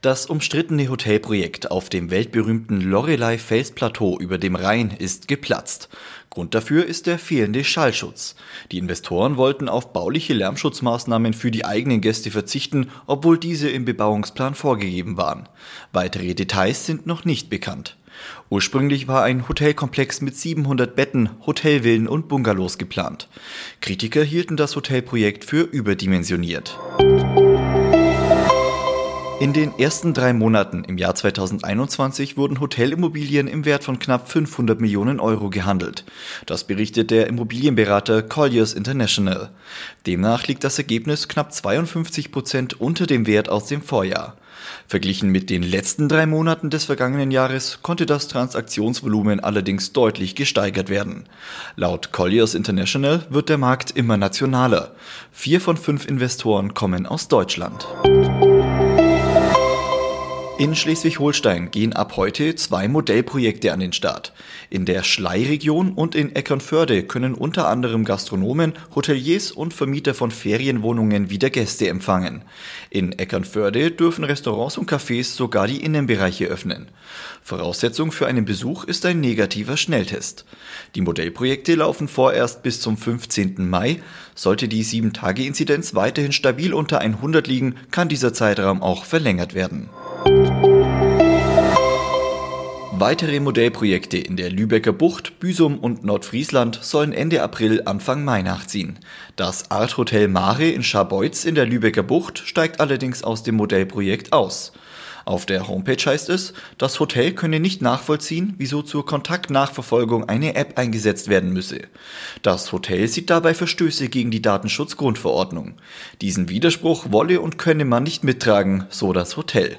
Das umstrittene Hotelprojekt auf dem weltberühmten Lorelei-Felsplateau über dem Rhein ist geplatzt. Grund dafür ist der fehlende Schallschutz. Die Investoren wollten auf bauliche Lärmschutzmaßnahmen für die eigenen Gäste verzichten, obwohl diese im Bebauungsplan vorgegeben waren. Weitere Details sind noch nicht bekannt. Ursprünglich war ein Hotelkomplex mit 700 Betten, Hotelvillen und Bungalows geplant. Kritiker hielten das Hotelprojekt für überdimensioniert. In den ersten drei Monaten im Jahr 2021 wurden Hotelimmobilien im Wert von knapp 500 Millionen Euro gehandelt. Das berichtet der Immobilienberater Colliers International. Demnach liegt das Ergebnis knapp 52 Prozent unter dem Wert aus dem Vorjahr. Verglichen mit den letzten drei Monaten des vergangenen Jahres konnte das Transaktionsvolumen allerdings deutlich gesteigert werden. Laut Colliers International wird der Markt immer nationaler. Vier von fünf Investoren kommen aus Deutschland. In Schleswig-Holstein gehen ab heute zwei Modellprojekte an den Start. In der Schlei-Region und in Eckernförde können unter anderem Gastronomen, Hoteliers und Vermieter von Ferienwohnungen wieder Gäste empfangen. In Eckernförde dürfen Restaurants und Cafés sogar die Innenbereiche öffnen. Voraussetzung für einen Besuch ist ein negativer Schnelltest. Die Modellprojekte laufen vorerst bis zum 15. Mai. Sollte die 7-Tage-Inzidenz weiterhin stabil unter 100 liegen, kann dieser Zeitraum auch verlängert werden. Weitere Modellprojekte in der Lübecker Bucht, Büsum und Nordfriesland sollen Ende April, Anfang Mai nachziehen. Das Art Hotel Mare in Scharbeutz in der Lübecker Bucht steigt allerdings aus dem Modellprojekt aus. Auf der Homepage heißt es, das Hotel könne nicht nachvollziehen, wieso zur Kontaktnachverfolgung eine App eingesetzt werden müsse. Das Hotel sieht dabei Verstöße gegen die Datenschutzgrundverordnung. Diesen Widerspruch wolle und könne man nicht mittragen, so das Hotel.